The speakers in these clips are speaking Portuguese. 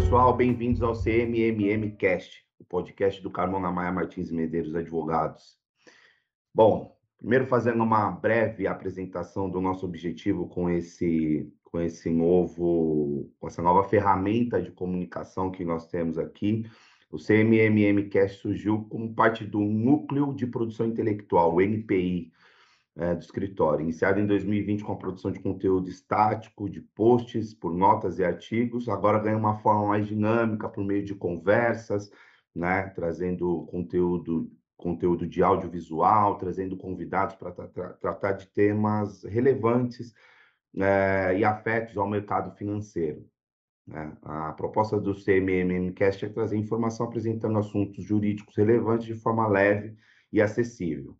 pessoal, bem-vindos ao CMMM Cast, o podcast do Carmona Maia Martins Medeiros Advogados. Bom, primeiro fazendo uma breve apresentação do nosso objetivo com esse com esse novo com essa nova ferramenta de comunicação que nós temos aqui. O CMMM Cast surgiu como parte do Núcleo de Produção Intelectual, o NPI, é, do escritório, iniciado em 2020 com a produção de conteúdo estático, de posts por notas e artigos, agora ganha uma forma mais dinâmica por meio de conversas, né, trazendo conteúdo conteúdo de audiovisual, trazendo convidados para tra tra tratar de temas relevantes é, e afetos ao mercado financeiro. Né? A proposta do CMMCast é trazer informação apresentando assuntos jurídicos relevantes de forma leve e acessível.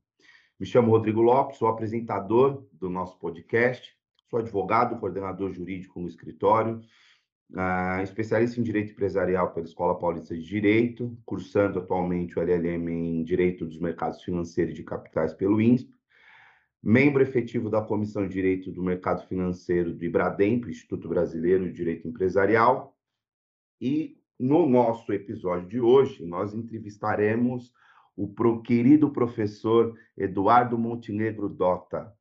Me chamo Rodrigo Lopes, sou apresentador do nosso podcast, sou advogado, coordenador jurídico no escritório, uh, especialista em Direito Empresarial pela Escola Paulista de Direito, cursando atualmente o LLM em Direito dos Mercados Financeiros e de Capitais pelo INSP, membro efetivo da Comissão de Direito do Mercado Financeiro do IBRADEMP, Instituto Brasileiro de Direito Empresarial, e no nosso episódio de hoje nós entrevistaremos o pro, querido professor Eduardo Montenegro Dota.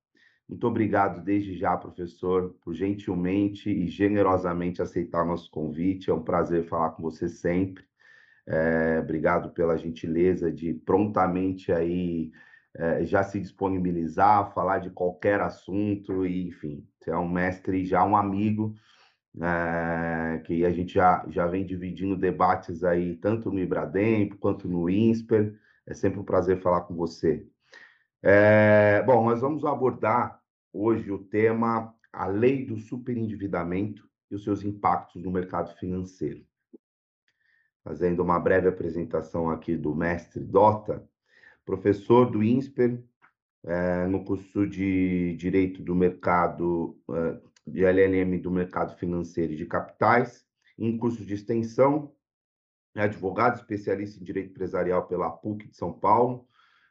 Muito obrigado desde já, professor, por gentilmente e generosamente aceitar nosso convite. É um prazer falar com você sempre. É, obrigado pela gentileza de prontamente aí é, já se disponibilizar, falar de qualquer assunto, e, enfim, você é um mestre, já um amigo, é, que a gente já, já vem dividindo debates aí, tanto no Ibrademp quanto no INSPER. É sempre um prazer falar com você. É, bom, nós vamos abordar hoje o tema a lei do superendividamento e os seus impactos no mercado financeiro. Fazendo uma breve apresentação aqui do mestre Dota, professor do INSPER, é, no curso de Direito do Mercado, é, de LLM do Mercado Financeiro e de Capitais, em curso de extensão é advogado especialista em direito empresarial pela PUC de São Paulo,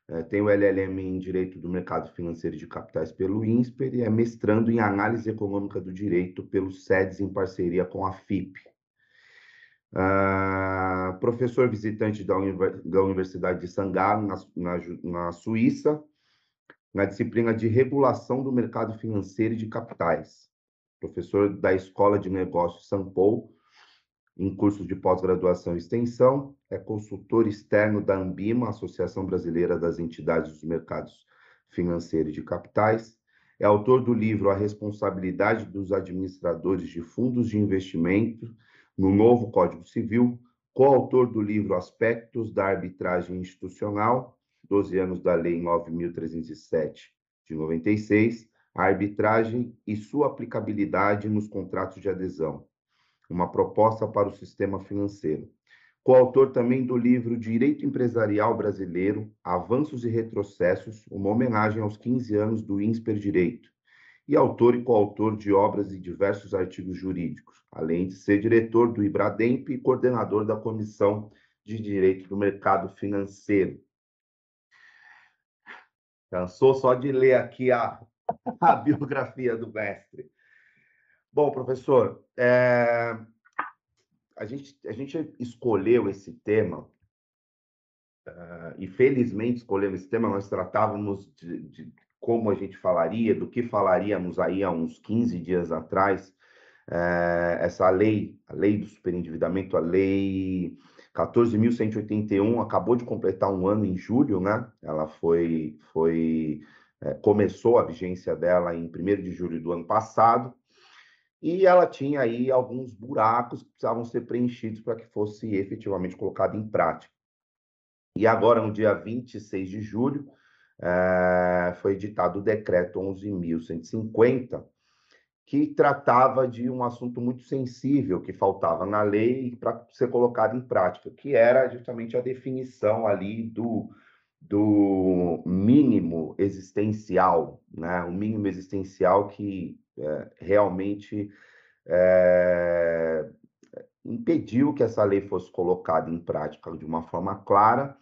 é, tem o LLM em Direito do Mercado Financeiro de Capitais pelo INSPER e é mestrando em Análise Econômica do Direito pelo SEDES em parceria com a FIP. Ah, professor visitante da, da Universidade de Sangalo, na, na, na Suíça, na disciplina de Regulação do Mercado Financeiro e de Capitais. Professor da Escola de Negócios São Paulo, em cursos de pós-graduação e extensão, é consultor externo da Ambima, Associação Brasileira das Entidades dos Mercados Financeiros de Capitais, é autor do livro A Responsabilidade dos Administradores de Fundos de Investimento no Novo Código Civil, coautor do livro Aspectos da Arbitragem Institucional, 12 anos da Lei 9.307 de 96, a arbitragem e sua aplicabilidade nos contratos de adesão, uma proposta para o sistema financeiro. Coautor também do livro Direito Empresarial Brasileiro, Avanços e Retrocessos, uma homenagem aos 15 anos do INSPER Direito, e autor e coautor de obras e diversos artigos jurídicos, além de ser diretor do IBRADEMP e coordenador da Comissão de Direito do Mercado Financeiro. Cansou só de ler aqui a, a biografia do mestre. Bom, professor, é... a, gente, a gente escolheu esse tema, uh, e felizmente escolhemos esse tema, nós tratávamos de, de, como a gente falaria, do que falaríamos aí há uns 15 dias atrás, é, essa lei, a lei do superendividamento, a lei 14.181, acabou de completar um ano em julho, né? Ela foi, foi é, começou a vigência dela em 1 de julho do ano passado, e ela tinha aí alguns buracos que precisavam ser preenchidos para que fosse efetivamente colocado em prática. E agora, no dia 26 de julho, é, foi editado o decreto 11.150, que tratava de um assunto muito sensível que faltava na lei para ser colocado em prática, que era justamente a definição ali do, do mínimo existencial, né? o mínimo existencial que é, realmente é, impediu que essa lei fosse colocada em prática de uma forma clara,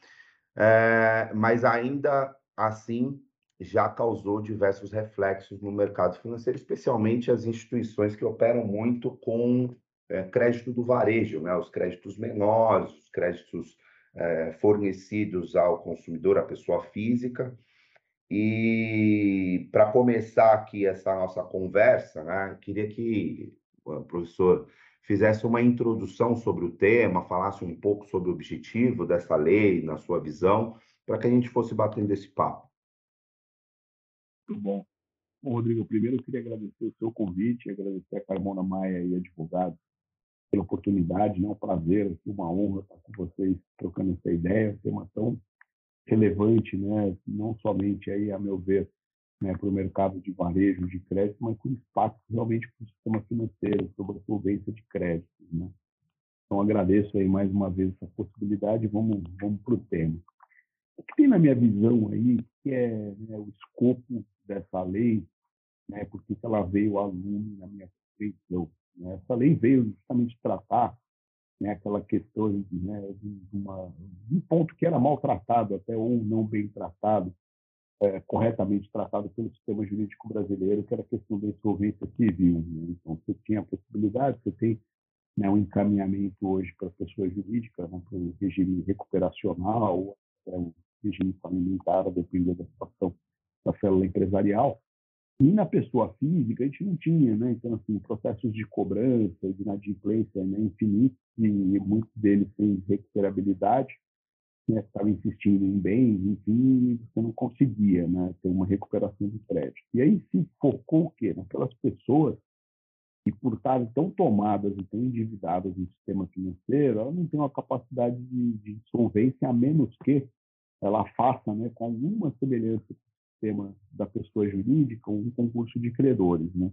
é, mas ainda assim já causou diversos reflexos no mercado financeiro, especialmente as instituições que operam muito com é, crédito do varejo, né? os créditos menores, os créditos é, fornecidos ao consumidor, à pessoa física. E para começar aqui essa nossa conversa, né, queria que o professor fizesse uma introdução sobre o tema, falasse um pouco sobre o objetivo dessa lei, na sua visão, para que a gente fosse batendo esse papo. Muito bom. Bom, Rodrigo, primeiro eu queria agradecer o seu convite, agradecer a Carmona Maia e advogado pela oportunidade, é um prazer, uma honra estar com vocês trocando essa ideia, um tema tão relevante, né, não somente aí, a meu ver, né, para o mercado de varejo de crédito, mas com impacto realmente para o sistema financeiro, sobre a solvência de créditos. Né? Então, agradeço aí mais uma vez essa possibilidade. Vamos, vamos para o tema. O que tem na minha visão aí, que é né, o escopo dessa lei, né, porque ela veio a lume na minha compreensão. Né? Essa lei veio justamente tratar né, aquela questão né, de, uma, de um ponto que era maltratado até ou não bem tratado, é, corretamente tratado pelo sistema jurídico brasileiro, que era a questão da insolvência civil. Né? Então, você tinha a possibilidade, você tem né, um encaminhamento hoje para a pessoa jurídica, né, para o regime recuperacional, ou até um regime familiar, a depender da situação da célula empresarial. E na pessoa física a gente não tinha, né? Então, assim, processos de cobrança, de inadimplência né, infinitos, e muitos deles sem recuperabilidade, né? Estava insistindo em bens, enfim, você não conseguia, né? Ter uma recuperação de crédito. E aí se focou o quê? Naquelas pessoas que, por estarem tão tomadas e tão endividadas no sistema financeiro, elas não têm uma capacidade de, de solvência, a menos que ela faça, né, com alguma semelhança sistema da pessoa jurídica um concurso de credores, né?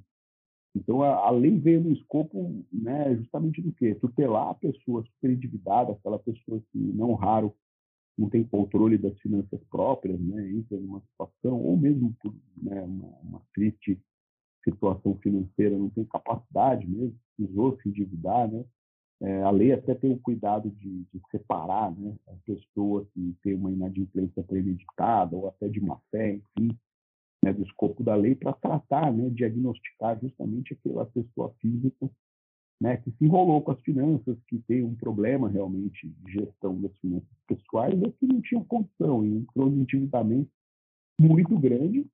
Então, a, a lei veio no escopo né, justamente do quê? Tutelar a pessoa superendividada, aquela pessoa que, não raro, não tem controle das finanças próprias, né, entra numa situação, ou mesmo por né, uma, uma, triste situação financeira, não tem capacidade mesmo, precisou se endividar, né? É, a lei até tem o cuidado de, de, separar né, a pessoa que tem uma inadimplência premeditada ou até de má fé, enfim, né, do escopo da lei para tratar, né, diagnosticar justamente aquela pessoa física né, que se enrolou com as finanças, que tem um problema realmente de gestão das finanças pessoais, é que não tinha condição e em endividamento muito grande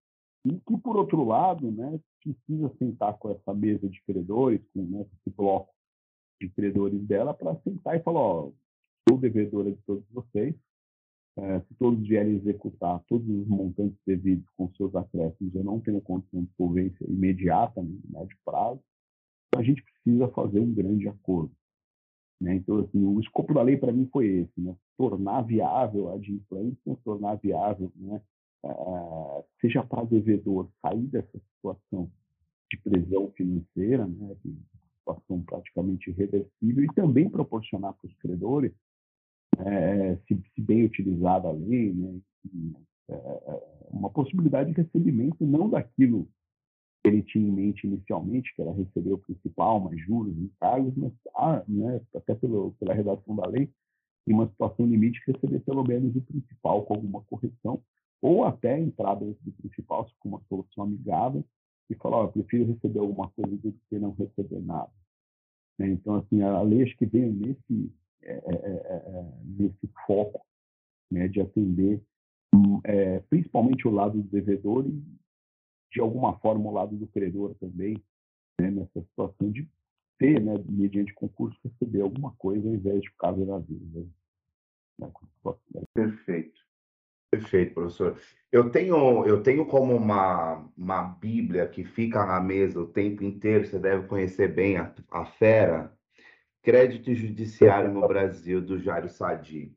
e que, por outro lado, né, precisa sentar com essa mesa de credores, com né, esse bloco de credores dela para sentar e falar, ó, sou devedora de todos vocês, é, se todos vierem executar todos os montantes devidos com seus acréscimos, eu não tenho condição de solvência imediata, no médio prazo, então a gente precisa fazer um grande acordo. Né? Então, assim, o escopo da lei para mim foi esse, né? tornar viável a adimplência, tornar viável, né? Uh, seja para devedor sair dessa situação de prisão financeira, né? Situação praticamente irreversível, e também proporcionar para os credores, é, se, se, bem utilizada a lei, né, é, é, uma possibilidade de recebimento não daquilo que ele tinha em mente inicialmente, que era receber o principal, mais juros, encargos, mas ah, né, até pelo, pela redação da lei, em uma situação limite, receber pelo menos o principal com alguma correção, ou até entrar dentro do principal, com uma solução amigável, e falar, oh, eu prefiro receber alguma coisa do que não receber nada. Né? Então, assim, a lei acho que veio nesse, é, é, é, é nesse foco né, de atender hum, é, principalmente o lado do devedor e, de alguma forma, o lado do credor também, né, nessa situação de ter, né, mediante concurso, receber alguma coisa ao invés de ficar na vida. Né? Perfeito. Perfeito, professor. Eu tenho, eu tenho como uma, uma Bíblia que fica na mesa o tempo inteiro, você deve conhecer bem a, a Fera, Crédito Judiciário no Brasil, do Jairo Sadi.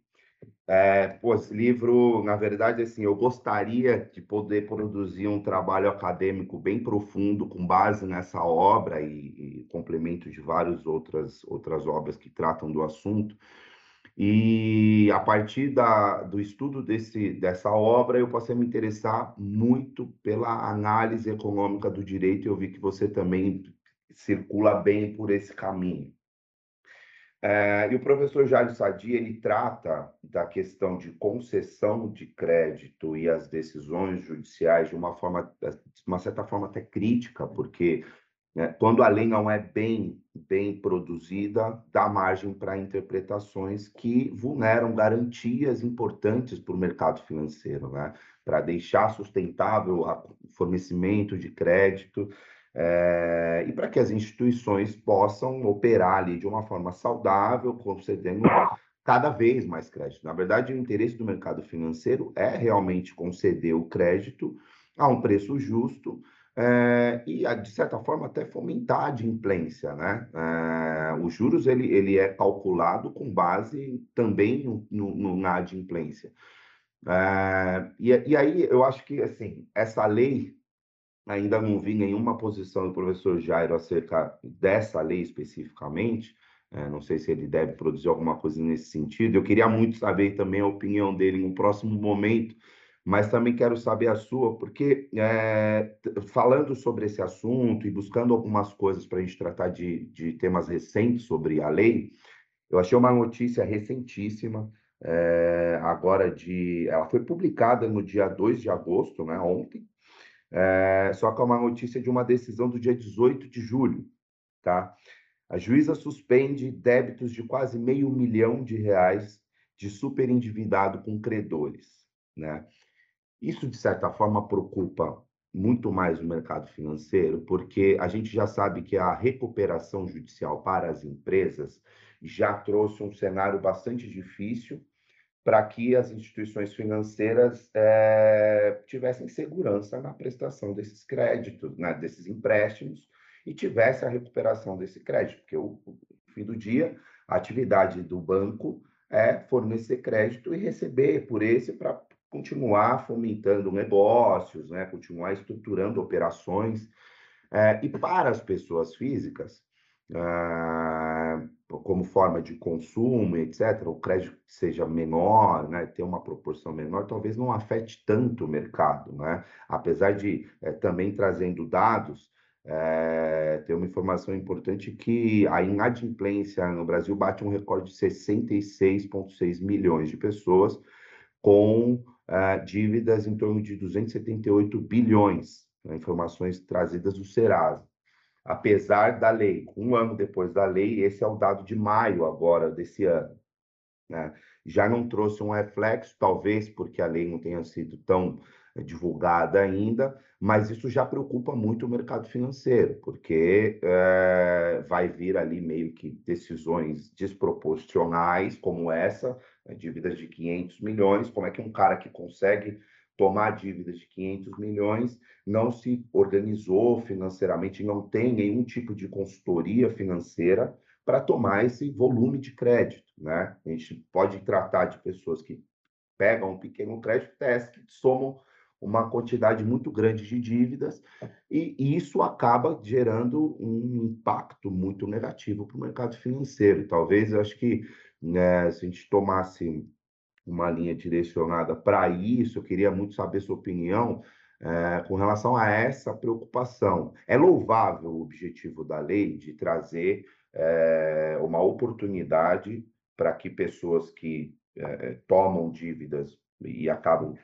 É, pô, esse livro, na verdade, assim, eu gostaria de poder produzir um trabalho acadêmico bem profundo com base nessa obra e, e complemento de várias outras, outras obras que tratam do assunto, e a partir da, do estudo desse, dessa obra, eu passei a me interessar muito pela análise econômica do direito, e eu vi que você também circula bem por esse caminho. É, e o professor Jairo Sadi, ele trata da questão de concessão de crédito e as decisões judiciais de uma forma, de uma certa forma até crítica, porque né? quando a lei não é bem, bem produzida, dá margem para interpretações que vulneram garantias importantes para o mercado financeiro, né? para deixar sustentável o fornecimento de crédito é, e para que as instituições possam operar ali de uma forma saudável, concedendo cada vez mais crédito. Na verdade, o interesse do mercado financeiro é realmente conceder o crédito a um preço justo, é, e, de certa forma, até fomentar a adimplência. Né? É, os juros ele, ele é calculado com base também no, no, na adimplência. É, e, e, aí eu acho que assim essa lei ainda não vi nenhuma posição do professor Jairo acerca dessa lei especificamente. não sei se ele deve produzir alguma coisa nesse sentido. Eu queria muito saber também a opinião dele em um próximo momento mas também quero saber a sua, porque é, falando sobre esse assunto e buscando algumas coisas para a gente tratar de, de temas recentes sobre a lei, eu achei uma notícia recentíssima, é, agora de. Ela foi publicada no dia 2 de agosto, né, ontem, é, só que é uma notícia de uma decisão do dia 18 de julho, tá? A juíza suspende débitos de quase meio milhão de reais de superendividado com credores, né? Isso, de certa forma, preocupa muito mais o mercado financeiro, porque a gente já sabe que a recuperação judicial para as empresas já trouxe um cenário bastante difícil para que as instituições financeiras é, tivessem segurança na prestação desses créditos, né, desses empréstimos, e tivesse a recuperação desse crédito, porque o, no fim do dia, a atividade do banco é fornecer crédito e receber por esse para continuar fomentando negócios, né, continuar estruturando operações. É, e para as pessoas físicas, ah, como forma de consumo, etc., o crédito seja menor, né, ter uma proporção menor, talvez não afete tanto o mercado, né? Apesar de é, também trazendo dados, é, tem uma informação importante que a inadimplência no Brasil bate um recorde de 66,6 milhões de pessoas com uh, dívidas em torno de 278 bilhões, né, informações trazidas do Serasa. Apesar da lei, um ano depois da lei, esse é o dado de maio agora desse ano. Né? Já não trouxe um reflexo, talvez porque a lei não tenha sido tão divulgada ainda, mas isso já preocupa muito o mercado financeiro, porque é, vai vir ali meio que decisões desproporcionais, como essa, né, dívidas de 500 milhões. Como é que um cara que consegue tomar dívidas de 500 milhões não se organizou financeiramente, não tem nenhum tipo de consultoria financeira para tomar esse volume de crédito, né? A gente pode tratar de pessoas que pegam um pequeno crédito, teste, somam uma quantidade muito grande de dívidas e isso acaba gerando um impacto muito negativo para o mercado financeiro. Talvez, eu acho que né, se a gente tomasse uma linha direcionada para isso, eu queria muito saber sua opinião é, com relação a essa preocupação. É louvável o objetivo da lei de trazer é, uma oportunidade para que pessoas que é, tomam dívidas e acabam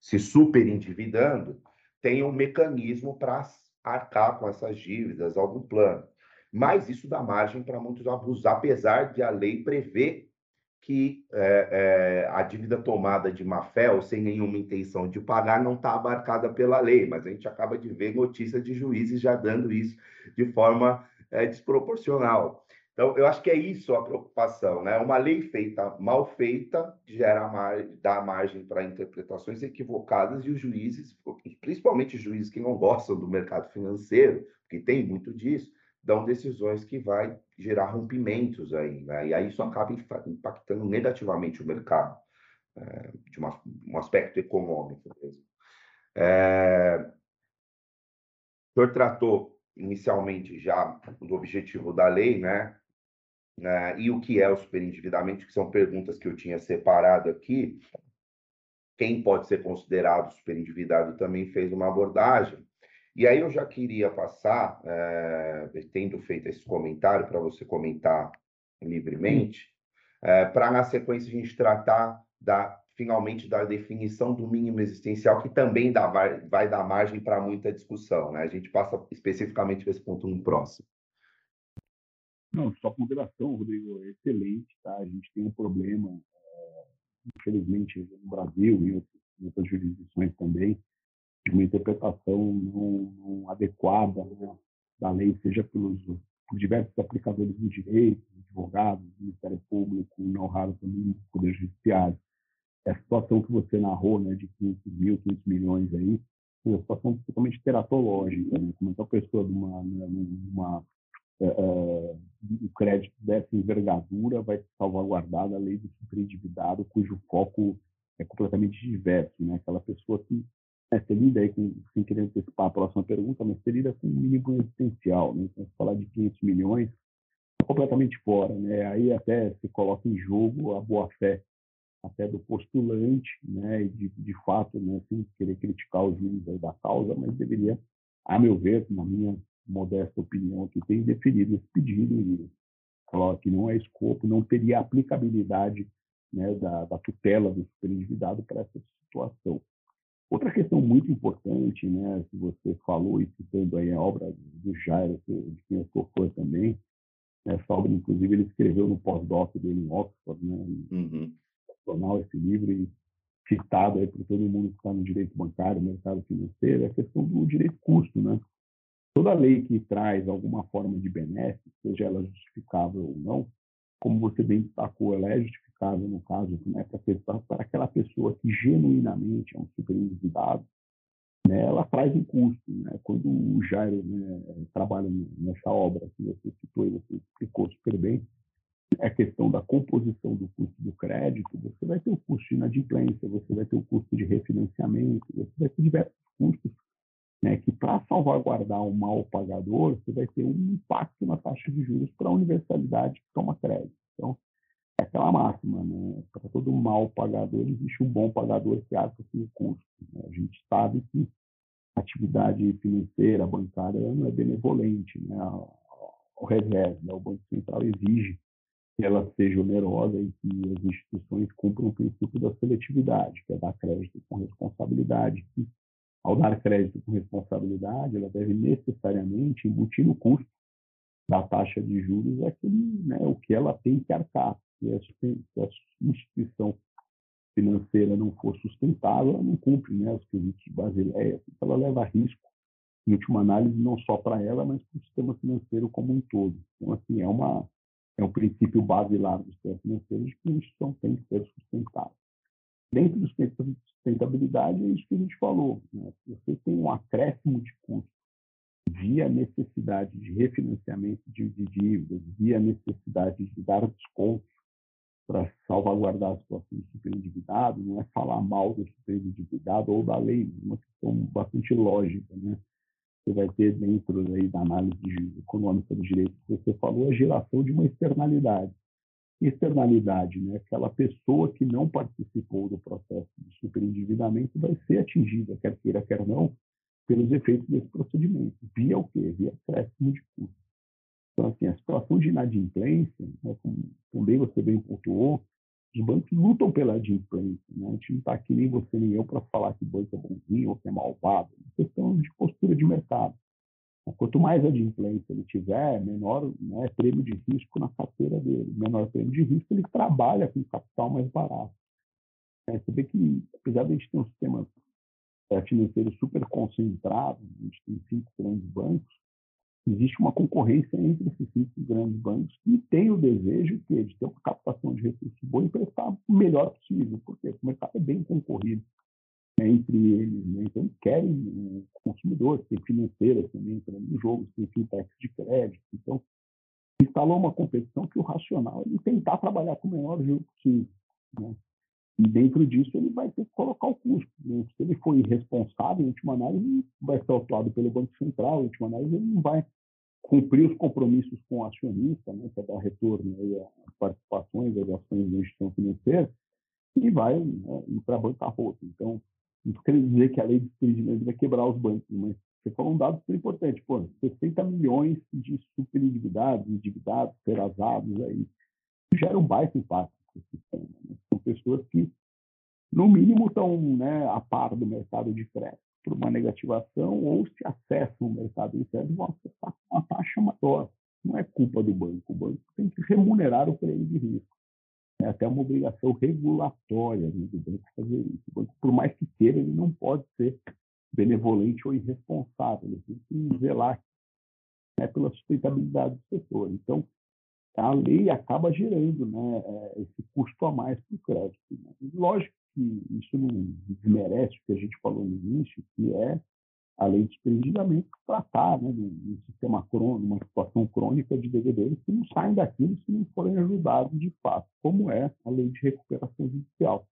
se superendividando tenham um mecanismo para arcar com essas dívidas, algum plano. Mas isso dá margem para muitos abusar, apesar de a lei prever que é, é, a dívida tomada de má fé ou sem nenhuma intenção de pagar não está abarcada pela lei, mas a gente acaba de ver notícias de juízes já dando isso de forma é, desproporcional. Então, eu acho que é isso a preocupação, né? Uma lei feita, mal feita, gera dá margem para interpretações equivocadas e os juízes, principalmente os juízes que não gostam do mercado financeiro, que tem muito disso, dão decisões que vai gerar rompimentos aí, né? E aí isso acaba impactando negativamente o mercado, é, de uma, um aspecto econômico mesmo. É, o senhor tratou inicialmente já do objetivo da lei, né? É, e o que é o superendividamento, que são perguntas que eu tinha separado aqui. Quem pode ser considerado superendividado também fez uma abordagem. E aí eu já queria passar, é, tendo feito esse comentário, para você comentar livremente, é, para na sequência a gente tratar da finalmente da definição do mínimo existencial, que também dá, vai, vai dar margem para muita discussão. Né? A gente passa especificamente para esse ponto no próximo. Não, sua ponderação, Rodrigo, é excelente. Tá? A gente tem um problema, é, infelizmente, no Brasil e em outras jurisdições também, de uma interpretação não, não adequada né, da lei, seja pelos por diversos aplicadores do direito, advogados, Ministério Público, não raro também o Poder Judiciário. A situação que você narrou, né, de 500 mil, 500 milhões aí, é uma situação totalmente teratológica, né? Como é que a pessoa de uma, né, uma uh, o crédito dessa envergadura vai salvaguardar a lei do superendividado, cujo foco é completamente diverso, né? Aquela pessoa que é, você lida aí com, sem querer antecipar a próxima pergunta, mas você lida com um mínimo existencial, né? Então, falar de 500 milhões, é completamente fora, né? Aí até se coloca em jogo a boa-fé até do postulante, né? E de, de fato, né? Sem querer criticar os juros da causa, mas deveria, a meu ver, na minha modesta opinião, que tem definido esse pedido e coloca que não é escopo, não teria aplicabilidade né, da, da tutela do superendividado para essa situação. Outra questão muito importante, né, que você falou e citando aí a obra do Jairo, de quem eu sou fã também, né, essa obra, inclusive, ele escreveu no pós-doc dele em Oxford, né, uhum. esse livro e citado aí para todo mundo que está no direito bancário, mercado financeiro, é a questão do direito custo, né? Toda lei que traz alguma forma de benefício, seja ela justificável ou não, como você bem destacou, ela é justificável no caso né, para, aquela pessoa que genuinamente é um superendividado, né, ela traz um custo. Né? Quando o Jairo né, trabalha nessa obra que você citou e você explicou super bem, é a questão da composição do custo do crédito, você vai ter o custo de inadimplência, você vai ter o custo de refinanciamento, você vai ter diversos custos né, que para salvaguardar o mal pagador, você vai ter um impacto na taxa de juros para a universalidade que toma crédito. Então, é aquela máxima, né? Para todo mal pagador existe um bom pagador que arca com o custo. Né? A gente sabe que a atividade financeira, bancária, não é benevolente, né? Ao revés, né? o Banco Central exige que ela seja onerosa e que as instituições cumpram o princípio da seletividade, que é dar crédito com responsabilidade, que ao dar crédito com responsabilidade, ela deve necessariamente embutir no custo da taxa de juros aquele, né, o que ela tem que arcar. Se a, se a instituição financeira não for sustentável, ela não cumpre né, os quesitos de Basileia, então ela leva risco, em última análise, não só para ela, mas para o sistema financeiro como um todo. Então, assim, é, uma, é um princípio basilar do sistema financeiro de que a instituição tem que ser sustentável. Dentro do sustentabilidade, é isso que a gente falou. Né? Você tem um acréscimo de custo via necessidade de refinanciamento de, de dívidas, via necessidade de dar descontos para salvaguardar a situação do superendividado, não é falar mal do superendividado ou da lei, é uma questão bastante lógica. Né? Você vai ter dentro aí da análise econômica do direito que você falou a geração de uma externalidade externalidade, né? aquela pessoa que não participou do processo de superendividamento vai ser atingida, quer queira, quer não, pelos efeitos desse procedimento. Via o quê? Via acréscimo de custo. Então, assim, a situação de inadimplência, né, como também você bem pontuou, os bancos lutam pela adimplência. Né? A gente não está aqui nem você nem eu para falar que banco é bonzinho ou que é malvado. É questão de postura de mercado. Quanto mais adimplência ele tiver, menor né, prêmio de risco na carteira dele. Menor prêmio de risco, ele trabalha com capital mais barato. É, você vê que, apesar de a gente ter um sistema é, financeiro super concentrado, a gente tem cinco grandes bancos, existe uma concorrência entre esses cinco grandes bancos que tem o desejo de ter uma captação de recursos boa e prestar o melhor possível, porque o mercado é bem concorrido entre eles. Né? Então, querem o consumidor, tem financeiras também entrando no jogo, tem fintechs de crédito. Então, instalou uma competição que o racional é tentar trabalhar com o menor juro possível. Né? E dentro disso ele vai ter que colocar o custo. Né? Se ele for irresponsável, em última análise, vai ser autuado pelo Banco Central, em última análise, ele não vai cumprir os compromissos com o acionista, né, que é dar retorno aí às participações, às ações da instituição financeira, e vai né, ir para a bancarrota. Então, não quer dizer que a lei de superendividamento vai quebrar os bancos, mas você falou um dado super importante. Pô, 60 milhões de superendividados, endividados, terazados aí, gera um baixo impacto no sistema. Né? São pessoas que no mínimo estão né, a par do mercado de crédito por uma negativação ou se acessam o mercado de crédito vão acessar com uma taxa maior. Não é culpa do banco, o banco tem que remunerar o prêmio de risco. É até uma obrigação regulatória né, do banco fazer isso. O banco, por mais que queira, ele não pode ser benevolente ou irresponsável. Ele tem que zelar né, pela sustentabilidade do setor. Então, a lei acaba gerando né, é, esse custo a mais para o crédito. Né? Lógico que isso não desmerece o que a gente falou no início, que é a lei de desprendimento tratar né, num, sistema crônico, numa situação crônica de devedores que não saem daquilo se não forem ajudados de fato, como é a lei de recuperação judicial.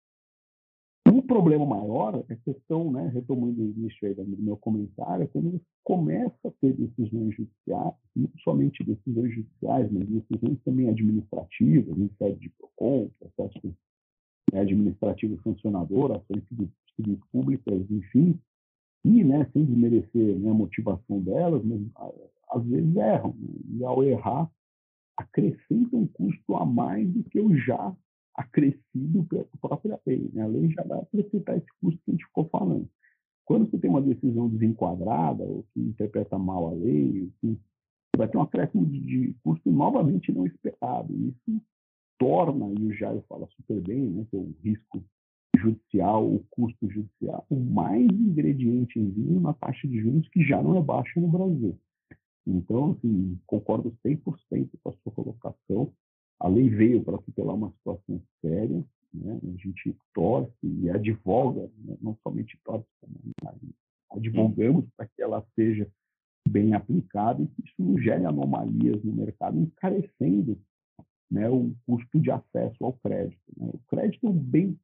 O problema maior é a questão, né, retomando o início aí do meu comentário, é quando você começa a ter decisões judiciais, não somente decisões judiciais, mas decisões também administrativas, em sede de PROCON, processo né, administrativo sancionador, ações públicas, enfim, e, né, sem desmerecer né, a motivação delas, mas às vezes erram, né, e ao errar, acrescentam um custo a mais do que o já acrescido pela própria lei. Né? A lei já vai acrescentar esse custo que a gente ficou falando. Quando você tem uma decisão desenquadrada, ou que interpreta mal a lei, que vai ter um acréscimo de, de custo novamente não esperado. Isso torna, e o Jair fala super bem, né, que é o risco judicial, o custo judicial, mais ingredientezinho na taxa de juros que já não é baixa no Brasil. Então, assim, concordo 100% com a sua colocação. A lei veio para tutelar uma situação séria, né? a gente torce e advoga, né? não somente torce, como advogamos para que ela seja bem aplicada e que isso gere anomalias no mercado, encarecendo né, o custo de acesso ao crédito. Né? O crédito é um bem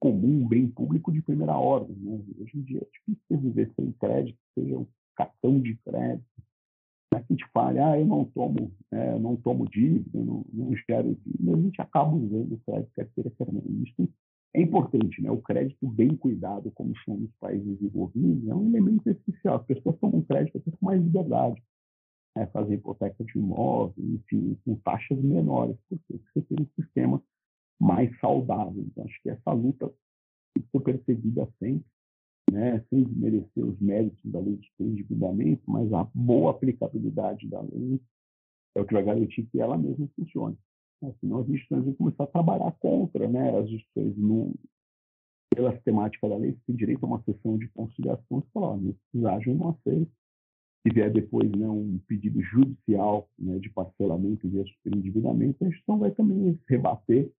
comum, um bem público de primeira ordem. Né? Hoje em dia é difícil viver sem crédito, seja um cartão de crédito, é que a gente fala, ah, eu não tomo, né, eu não tomo dívida, não, não gero dívida, a gente acaba usando o crédito carteira permanente. Isso é importante, né? O crédito bem cuidado, como são nos países desenvolvidos, é um elemento essencial. As pessoas tomam crédito até com mais liberdade, né? fazer hipoteca de imóvel, enfim, com taxas menores, porque você tem um sistema mais saudável. Então, acho que essa luta tem que ser percebida sempre né, sem desmerecer os méritos da lei de endividamento, mas a boa aplicabilidade da lei é o que vai garantir que ela mesma funcione. Senão as instituições vão começar a trabalhar contra né, as instituições no, pela sistemática da lei, tem direito a uma sessão de conciliação, e falar, nesses ágios não aceito. Se vier depois né, um pedido judicial né, de parcelamento via superendividamento, a instituição vai também rebater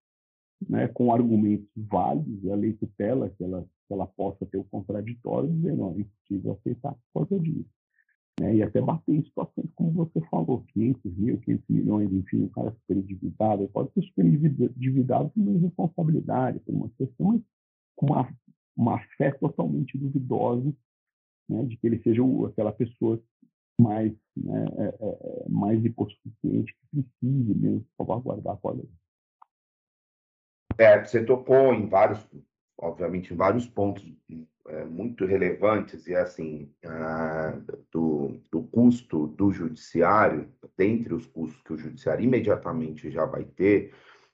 né, com argumentos válidos, e a lei tutela que ela, que ela possa ter o contraditório, dizer, não, é impossível aceitar por causa disso. Né, e até bater em situações como você falou, 500 mil, 500 milhões, enfim, o cara super endividado, pode ser super endividado por uma responsabilidade, por uma questão, com uma, uma fé totalmente duvidosa né, de que ele seja aquela pessoa mais, né, é, é, é mais hipossuficiente, que precise mesmo salvaguardar a lei. É, você tocou em vários, obviamente, em vários pontos é, muito relevantes e assim do, do custo do judiciário, dentre os custos que o judiciário imediatamente já vai ter,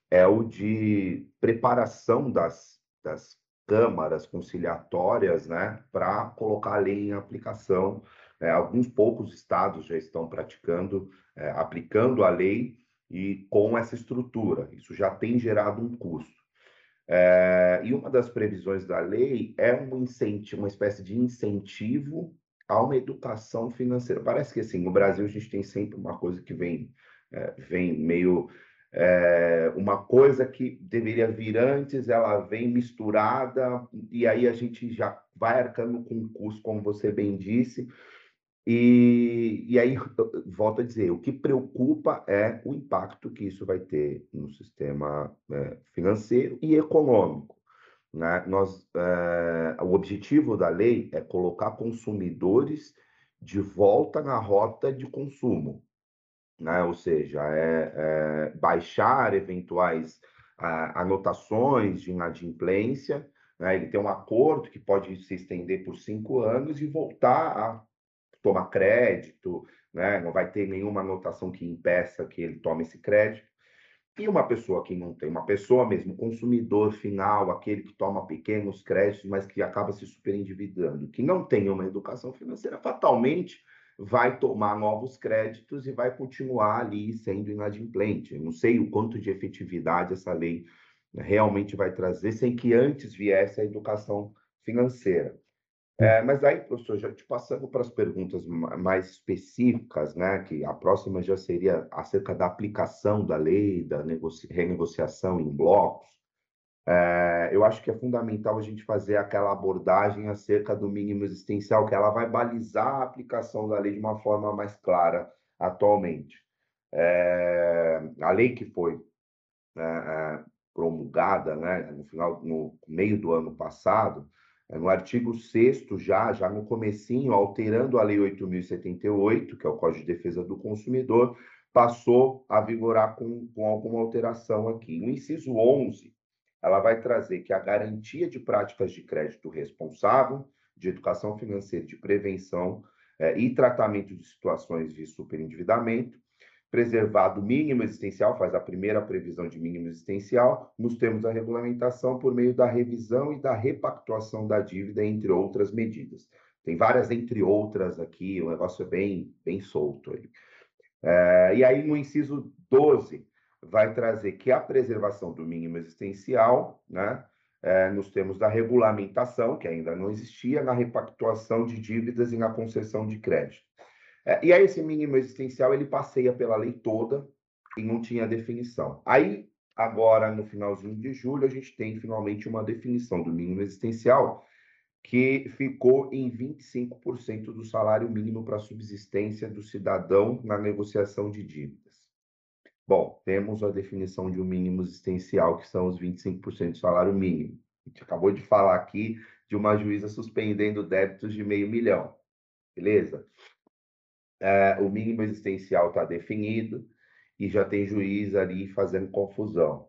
é o de preparação das, das câmaras conciliatórias, né, para colocar a lei em aplicação. É, alguns poucos estados já estão praticando, é, aplicando a lei e com essa estrutura. Isso já tem gerado um custo. É, e uma das previsões da lei é um incentivo, uma espécie de incentivo a uma educação financeira. Parece que assim, no Brasil a gente tem sempre uma coisa que vem, é, vem meio é, uma coisa que deveria vir antes, ela vem misturada, e aí a gente já vai arcando com o custo, como você bem disse, e, e aí, volto a dizer, o que preocupa é o impacto que isso vai ter no sistema é, financeiro e econômico. Né? Nós, é, o objetivo da lei é colocar consumidores de volta na rota de consumo, né? ou seja, é, é baixar eventuais anotações de inadimplência, né? ele tem um acordo que pode se estender por cinco anos e voltar a tomar crédito, né? não vai ter nenhuma anotação que impeça que ele tome esse crédito. E uma pessoa que não tem, uma pessoa mesmo, consumidor final, aquele que toma pequenos créditos, mas que acaba se superendividando, que não tem uma educação financeira, fatalmente vai tomar novos créditos e vai continuar ali sendo inadimplente. Eu não sei o quanto de efetividade essa lei realmente vai trazer sem que antes viesse a educação financeira. É, mas aí, professor, já te passando para as perguntas mais específicas, né, que a próxima já seria acerca da aplicação da lei, da renegociação em blocos. É, eu acho que é fundamental a gente fazer aquela abordagem acerca do mínimo existencial, que ela vai balizar a aplicação da lei de uma forma mais clara atualmente. É, a lei que foi né, promulgada né, no final, no meio do ano passado, é, no artigo 6 já, já no comecinho, alterando a Lei 8.078, que é o Código de Defesa do Consumidor, passou a vigorar com, com alguma alteração aqui. No inciso 11, ela vai trazer que a garantia de práticas de crédito responsável, de educação financeira, de prevenção é, e tratamento de situações de superendividamento, preservado o mínimo existencial, faz a primeira previsão de mínimo existencial, nos termos da regulamentação, por meio da revisão e da repactuação da dívida, entre outras medidas. Tem várias entre outras aqui, o negócio é bem, bem solto aí. É, e aí, no inciso 12, vai trazer que a preservação do mínimo existencial, né, é, nos termos da regulamentação, que ainda não existia, na repactuação de dívidas e na concessão de crédito. É, e aí esse mínimo existencial ele passeia pela lei toda e não tinha definição. Aí agora no finalzinho de julho a gente tem finalmente uma definição do mínimo existencial que ficou em 25% do salário mínimo para subsistência do cidadão na negociação de dívidas. Bom, temos a definição de um mínimo existencial, que são os 25% do salário mínimo. A gente acabou de falar aqui de uma juíza suspendendo débitos de meio milhão. Beleza? É, o mínimo existencial está definido e já tem juiz ali fazendo confusão.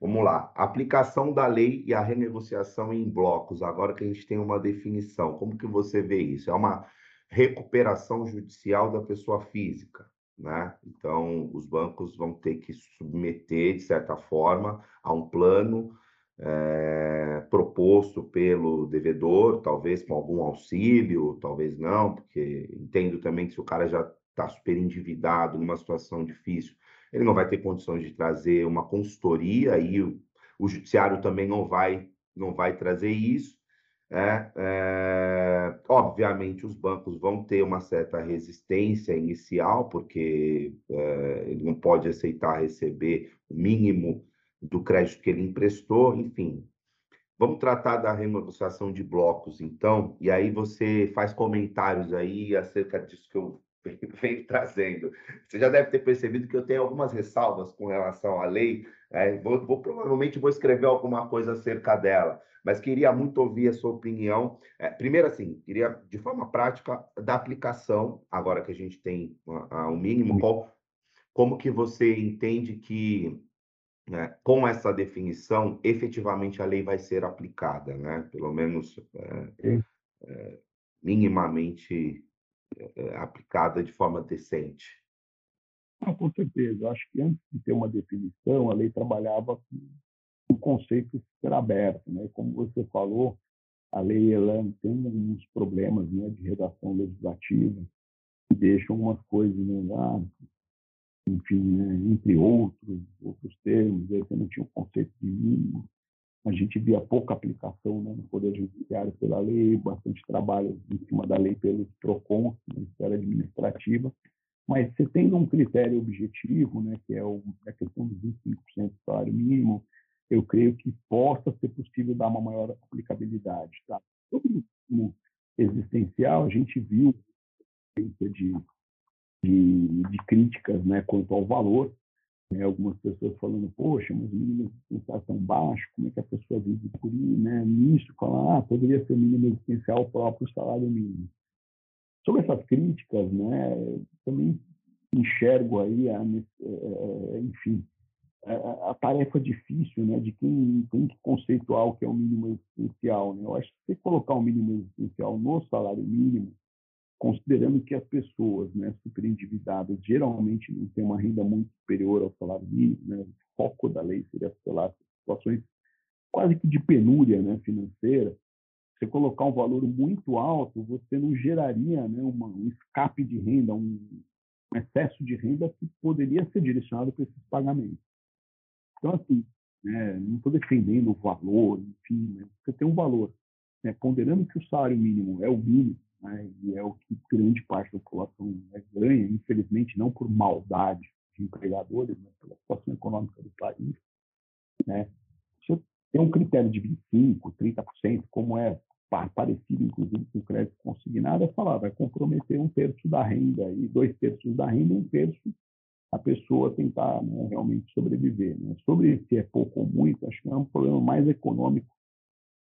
Vamos lá. Aplicação da lei e a renegociação em blocos. Agora que a gente tem uma definição, como que você vê isso? É uma recuperação judicial da pessoa física, né? Então, os bancos vão ter que submeter, de certa forma, a um plano é, proposto pelo devedor, talvez com algum auxílio, talvez não, porque entendo também que se o cara já está super endividado, numa situação difícil, ele não vai ter condições de trazer uma consultoria e o, o judiciário também não vai, não vai trazer isso. É, é, obviamente, os bancos vão ter uma certa resistência inicial, porque é, ele não pode aceitar receber o mínimo do crédito que ele emprestou, enfim. Vamos tratar da renegociação de blocos, então, e aí você faz comentários aí acerca disso que eu venho trazendo. Você já deve ter percebido que eu tenho algumas ressalvas com relação à lei. É, vou, vou, provavelmente vou escrever alguma coisa acerca dela, mas queria muito ouvir a sua opinião. É, primeiro, assim, queria de forma prática da aplicação. Agora que a gente tem o mínimo, qual, como que você entende que né, com essa definição, efetivamente a lei vai ser aplicada, né? pelo menos é, é, minimamente é, aplicada de forma decente. Ah, com certeza. Acho que antes de ter uma definição, a lei trabalhava com um conceito super aberto. Né? Como você falou, a lei ela tem alguns problemas né, de redação legislativa que deixam algumas coisas né, ah, enfim, né, entre outros, outros termos, você não tinha o conceito de mínimo. A gente via pouca aplicação né, no Poder Judiciário pela lei, bastante trabalho em cima da lei pelo PROCON, Ministério Administrativa, mas você tendo um critério objetivo, né, que é o, a questão dos 25% do salário mínimo, eu creio que possa ser possível dar uma maior aplicabilidade. Tá? Sobre o existencial, a gente viu de de, de críticas né, quanto ao valor. Né, algumas pessoas falando, poxa, mas o mínimo existencial é tão baixo, como é que a pessoa vive por aí? Né? Nisso, falar, ah, poderia ser o mínimo existencial o próprio salário mínimo. Sobre essas críticas, né, também enxergo aí, a, é, enfim, a, a, tarefa difícil né, de quem tem que conceituar o que é o mínimo existencial. Né? Eu acho que você colocar o mínimo existencial no salário mínimo, considerando que as pessoas né, superendividadas geralmente não têm uma renda muito superior ao salário mínimo, né, foco da lei seria, lá, situações quase que de penúria né, financeira, você colocar um valor muito alto, você não geraria né, uma, um escape de renda, um excesso de renda que poderia ser direcionado para esses pagamentos. Então, assim, né, não estou defendendo o valor, enfim, mas você tem um valor. Né, ponderando que o salário mínimo é o mínimo, né, e é o que grande parte da população né, ganha, infelizmente não por maldade de empregadores, mas pela situação econômica do país, né, você tem um critério de 25%, 30%, como é parecido, inclusive, com o crédito consignado, é falar, vai comprometer um terço da renda e dois terços da renda, um terço a pessoa tentar né, realmente sobreviver. Né? Sobre se é pouco ou muito, acho que é um problema mais econômico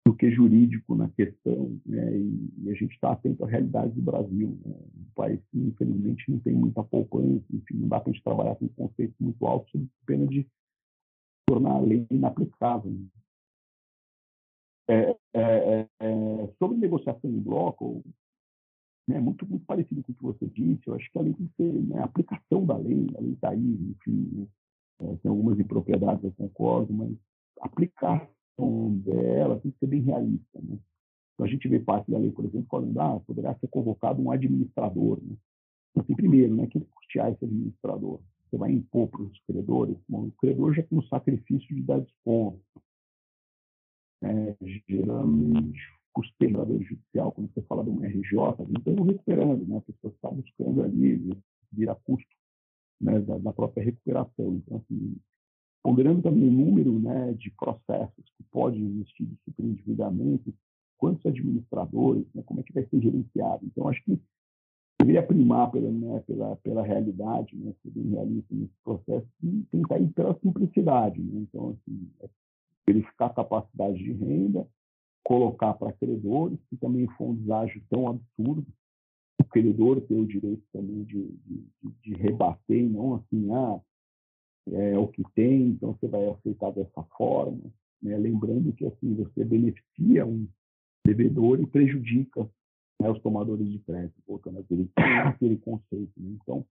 do que jurídico na questão, né? e, e, a gente está atento à realidade do Brasil, né? um país que infelizmente não tem muita poupança, enfim, não dá para a gente trabalhar com conceitos muito altos sob pena de tornar a lei inaplicável. Né? É, é, é, é, sobre negociação em bloco, né, muito, muito parecido com o que você disse, eu acho que a lei tem que ser né, a aplicação da lei, a lei está aí, enfim, né, é, tem algumas impropriedades, eu concordo, mas a aplicação dela tem que ser bem realista. Né? Então, a gente vê parte da lei, por exemplo, falando, ah, poderá ser convocado um administrador. Né? Então, assim, primeiro, né, quem custear esse administrador? Você vai impor para os credores? Bom, o credor já tem o sacrifício de dar desconto, é, geralmente, custeador judicial, quando você fala de um RJ, não estamos recuperando, né? a pessoa está buscando ali, vira custo né, da, da, própria recuperação. Então, assim, ponderando também o número né, de processos que pode existir de superendividamento, quantos administradores, né, como é que vai ser gerenciado. Então, acho que deveria primar pela, né, pela, pela realidade, né, ser bem realista nesse processo e tentar ir pela simplicidade. Né? Então, assim, é verificar a capacidade de renda, colocar para credores, que também foi um deságio tão absurdo. O credor tem o direito também de, de, de rebater, não assim, ah, é o que tem, então você vai aceitar dessa forma. Né? Lembrando que assim você beneficia um devedor e prejudica né, os tomadores de crédito, voltando àquele, àquele conceito. Né? Então,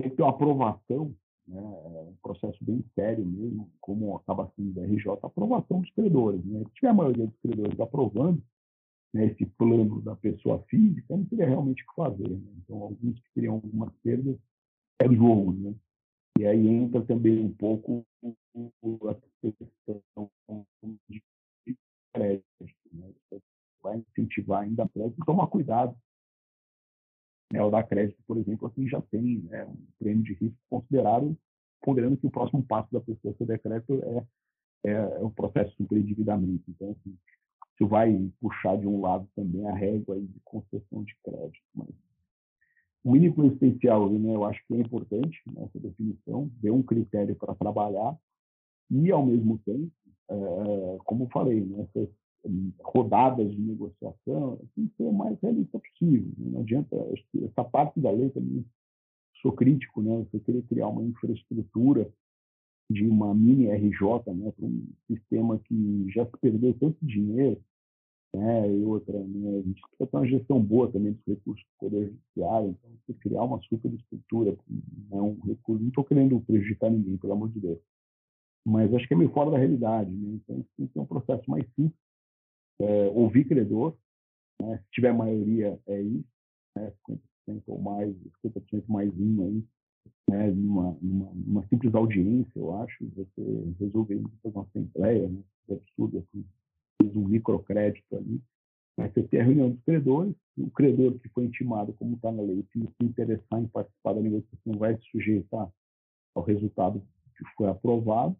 tem que ter uma aprovação né, é um processo bem sério mesmo, como acaba sendo da RJ, aprovação dos credores. Né? Se tiver a maioria dos credores aprovando né, esse plano da pessoa física, não teria realmente o que fazer. Né? Então, alguns que teriam algumas perdas, é jogo. Né? E aí entra também um pouco a questão de crédito. Né? Vai incentivar ainda crédito, tomar cuidado né, o da crédito, por exemplo, assim, já tem né, um prêmio de risco considerável, ponderando que o próximo passo da pessoa ser crédito é, é, é o processo de superendividamento. Então, assim, isso vai puxar de um lado também a régua de concessão de crédito. Mas o mínimo existencial, né, eu acho que é importante nessa definição, ter um critério para trabalhar e, ao mesmo tempo, é, como falei, né, essas rodadas de negociação, tem que ser o mais realista possível. Né? Não adianta, essa parte da lei também sou crítico, né? Você querer criar uma infraestrutura de uma mini RJ, né, para um sistema que já perdeu tanto dinheiro, né, e outra, né, a gente precisa ter uma gestão boa também dos recursos do Poder Judiciário, então você criar uma superestrutura, né, um recurso, não estou querendo prejudicar ninguém, pelo amor de Deus, mas acho que é meio fora da realidade, né, então tem que ter um processo mais simples, é, ouvir credor, né? se tiver maioria é isso, né? 50% ou mais, 50% mais um aí, né? numa, numa, numa, simples audiência, eu acho, você resolver fazer uma assembleia, né? é absurdo, assim, um microcrédito ali, mas você tem a reunião dos credores, o credor que foi intimado, como está na lei, se se interessar em participar da negociação, vai se sujeitar ao resultado que foi aprovado,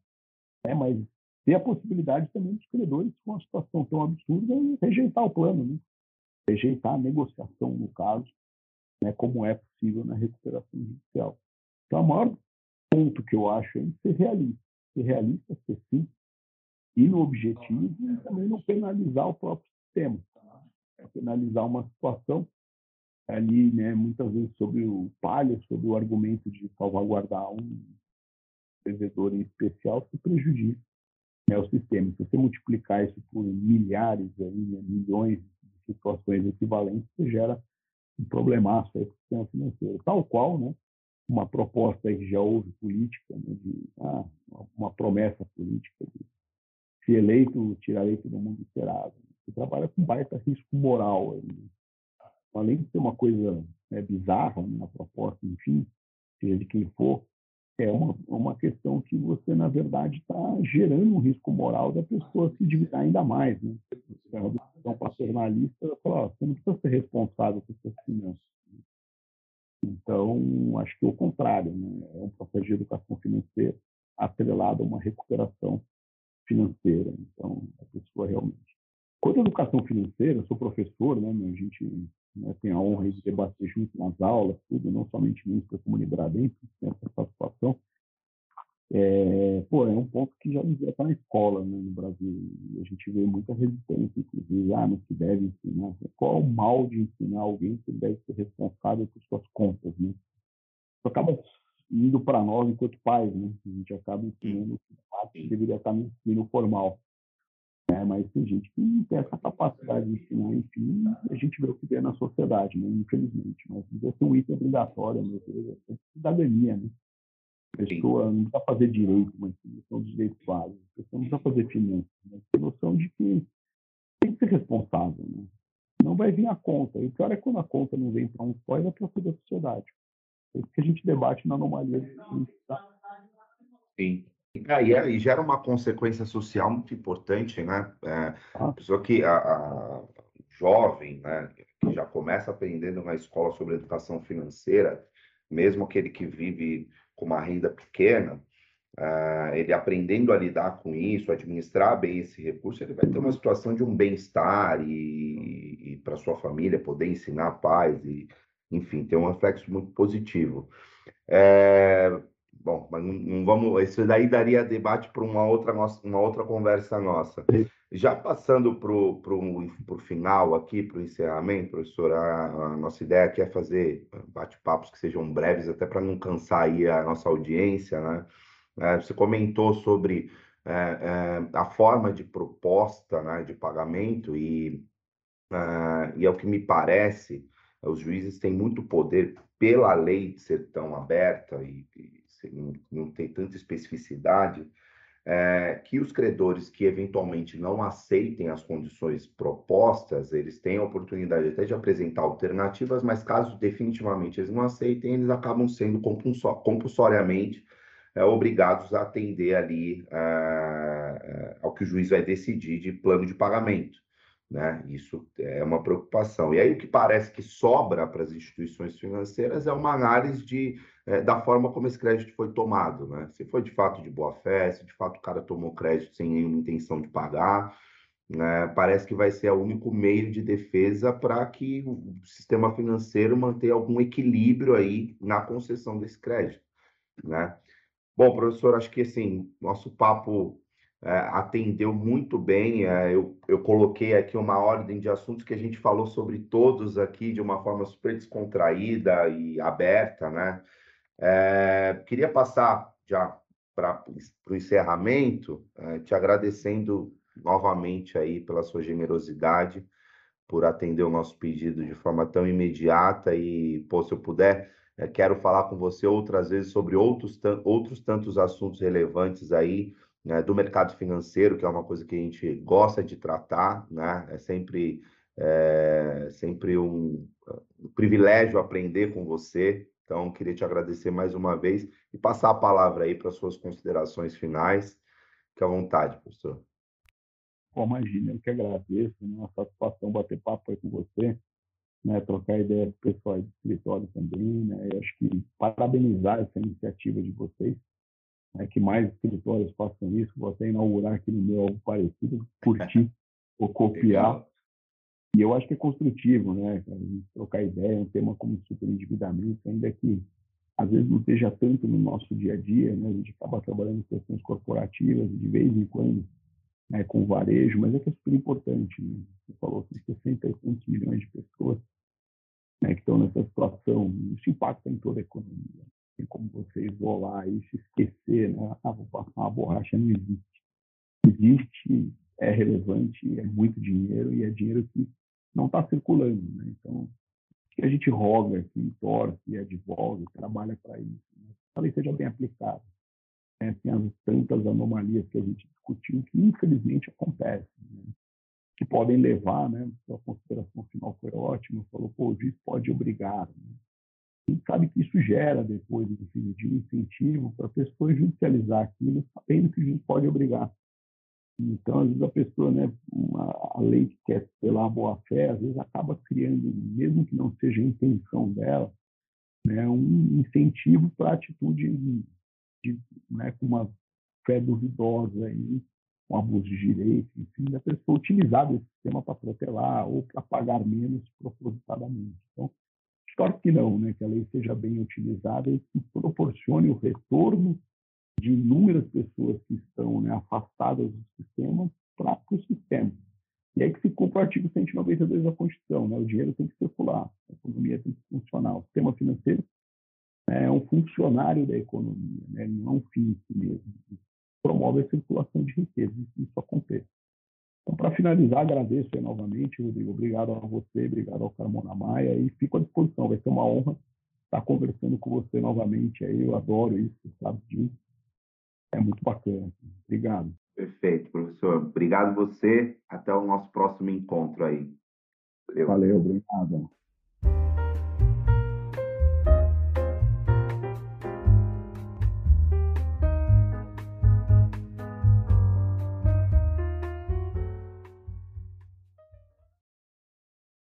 né? mas tem a possibilidade também dos credores, com uma situação tão absurda, rejeitar o plano, né? rejeitar a negociação, no caso, né? como é possível na recuperação judicial. Então, o maior ponto que eu acho é ser realista. Ser realista, ser sim, e no objetivo e também não penalizar o próprio sistema. É penalizar uma situação ali, né, muitas vezes sobre o palha, sobre o argumento de salvaguardar um devedor em especial, se prejudica né, o sistema. Se você multiplicar isso por milhares, aí, né, milhões de situações equivalentes, você gera um problemaço para o sistema financeiro. Tal qual, né, uma proposta que já houve política, né, de ah, uma promessa política de se eleito, tirarei todo mundo será. Você trabalha com baita risco moral. Né? Além de ser uma coisa né, bizarra na proposta, enfim, seja de quem for, é uma, uma questão que você, na verdade, está gerando um risco moral da pessoa se endividar ainda mais. Né? É uma decisão paternalista, fala, você não precisa ser responsável por suas finanças. Então, acho que é o contrário, né? é um processo de educação financeira atrelado a uma recuperação financeira. Então, a pessoa realmente. Quanto à educação financeira, sou professor, né? A gente né, tem a honra de debater junto nas aulas, tudo, não somente música como Libradem, tem essa satisfação. É, pô, é um ponto que já devia estar na escola né, no Brasil. A gente vê muita resistência, inclusive, ah, não se deve ensinar. Qual é o mal de ensinar alguém que deve ser responsável por suas contas, né? Isso acaba indo para nós enquanto pais, né? A gente acaba ensinando que deveria estar no ensino formal. Né? Mas tem gente que não tem essa capacidade de ensinar, enfim, a gente vê o que vê na sociedade, né? infelizmente. Mas deve ser um item obrigatório, meu Deus, é cidadania, né? A pessoa não precisa fazer direito, mas tem noção de direitos básicos. A pessoa não precisa fazer finanças, mas tem noção de que tem que ser responsável, né? Não vai vir a conta. E o pior é quando a conta não vem para um só e vai para toda a sociedade. É isso que a gente debate na anomalia. Sim. É, e, é, e, gera uma consequência social muito importante, né? É, a pessoa que, a, a, jovem, né, que já começa aprendendo na escola sobre educação financeira, mesmo aquele que vive com uma renda pequena, uh, ele aprendendo a lidar com isso, administrar bem esse recurso, ele vai ter uma situação de um bem-estar e, e para sua família poder ensinar paz e, enfim, ter um reflexo muito positivo. É, bom, mas não, vamos. Isso daí daria debate para uma outra, uma outra conversa nossa. Já passando para o final aqui, para o encerramento, professor, a, a, nossa ideia aqui é fazer bate-papos que sejam breves, até para não cansar aí a nossa audiência, né? É, você comentou sobre é, é, a forma de proposta né, de pagamento e, é, e é o que me parece, os juízes têm muito poder pela lei ser tão aberta e, e não, tem tanta especificidade, é, que os credores que eventualmente não aceitem as condições propostas, eles têm a oportunidade até de apresentar alternativas, mas caso definitivamente eles não aceitem, eles acabam sendo compulsoriamente é, obrigados a atender ali é, ao que o juiz vai decidir de plano de pagamento. Né? Isso é uma preocupação. E aí o que parece que sobra para as instituições financeiras é uma análise de, é, da forma como esse crédito foi tomado. Né? Se foi de fato de boa fé, se de fato o cara tomou crédito sem nenhuma intenção de pagar, né? parece que vai ser o único meio de defesa para que o sistema financeiro mantenha algum equilíbrio aí na concessão desse crédito. Né? Bom, professor, acho que assim, nosso papo atendeu muito bem. É, eu, eu coloquei aqui uma ordem de assuntos que a gente falou sobre todos aqui de uma forma super descontraída e aberta, né? É, queria passar já para o encerramento, é, te agradecendo novamente aí pela sua generosidade, por atender o nosso pedido de forma tão imediata e, pô, se eu puder, é, quero falar com você outras vezes sobre outros, outros tantos assuntos relevantes aí, né, do mercado financeiro, que é uma coisa que a gente gosta de tratar, né? É sempre, é, sempre um, um privilégio aprender com você. Então, queria te agradecer mais uma vez e passar a palavra aí para as suas considerações finais. Fique à vontade, professor. Bom, imagina, eu que agradeço, né? uma satisfação bater papo aí com você, né? trocar ideias pessoal do escritório também. Né? Eu acho que parabenizar essa iniciativa de vocês, né, que mais escritórios façam isso. Vou até inaugurar aqui no meu algo parecido, curtir ou copiar. E eu acho que é construtivo, né? trocar ideia, um tema como superendividamento, ainda que às vezes não esteja tanto no nosso dia a dia, né? A gente acaba trabalhando em questões corporativas de vez em quando, né, com varejo, mas é que é super importante. Né? Você falou que 60 e tantos milhões de pessoas né, que estão nessa situação, isso impacta em toda a economia tem como você isolar e se esquecer, né? Ah, uma borracha, não existe. Existe, é relevante, é muito dinheiro e é dinheiro que não está circulando, né? Então, que a gente roga aqui, torce, advoga, trabalha para isso. Né? A lei seja bem aplicada. Né? Tem as tantas anomalias que a gente discutiu que, infelizmente, acontecem. Né? Que podem levar, né? A consideração final foi ótima, falou, pô, o juiz pode obrigar. Né? Gente sabe que isso gera, depois, no definitivo, incentivo para a pessoa judicializar aquilo, sabendo que o juiz pode obrigar. Então, às vezes, a pessoa, né, uma, a lei que quer pela boa-fé, às vezes acaba criando, mesmo que não seja a intenção dela, né, um incentivo para a atitude de, de, né, com uma fé duvidosa, aí, com abuso de direito, enfim, da pessoa utilizar esse sistema para protelar ou para pagar menos propositadamente. Então, espero que não, né, que a lei seja bem utilizada e que proporcione o retorno de inúmeras pessoas que estão né, afastadas do sistema para o sistema. E aí que se cumpre o artigo 192 da Constituição, né? o dinheiro tem que circular, a economia tem que funcionar. O sistema financeiro né, é um funcionário da economia, né? não é um fim em si mesmo. Promove a circulação de riqueza, isso aconteça. Então, para finalizar, agradeço novamente, Rodrigo. Obrigado a você, obrigado ao Carmona Maia e fico à disposição. Vai ser uma honra estar conversando com você novamente. Aí eu adoro isso, sabe disso é muito bacana. Obrigado. Perfeito, professor. Obrigado você. Até o nosso próximo encontro aí. Valeu, Valeu obrigado.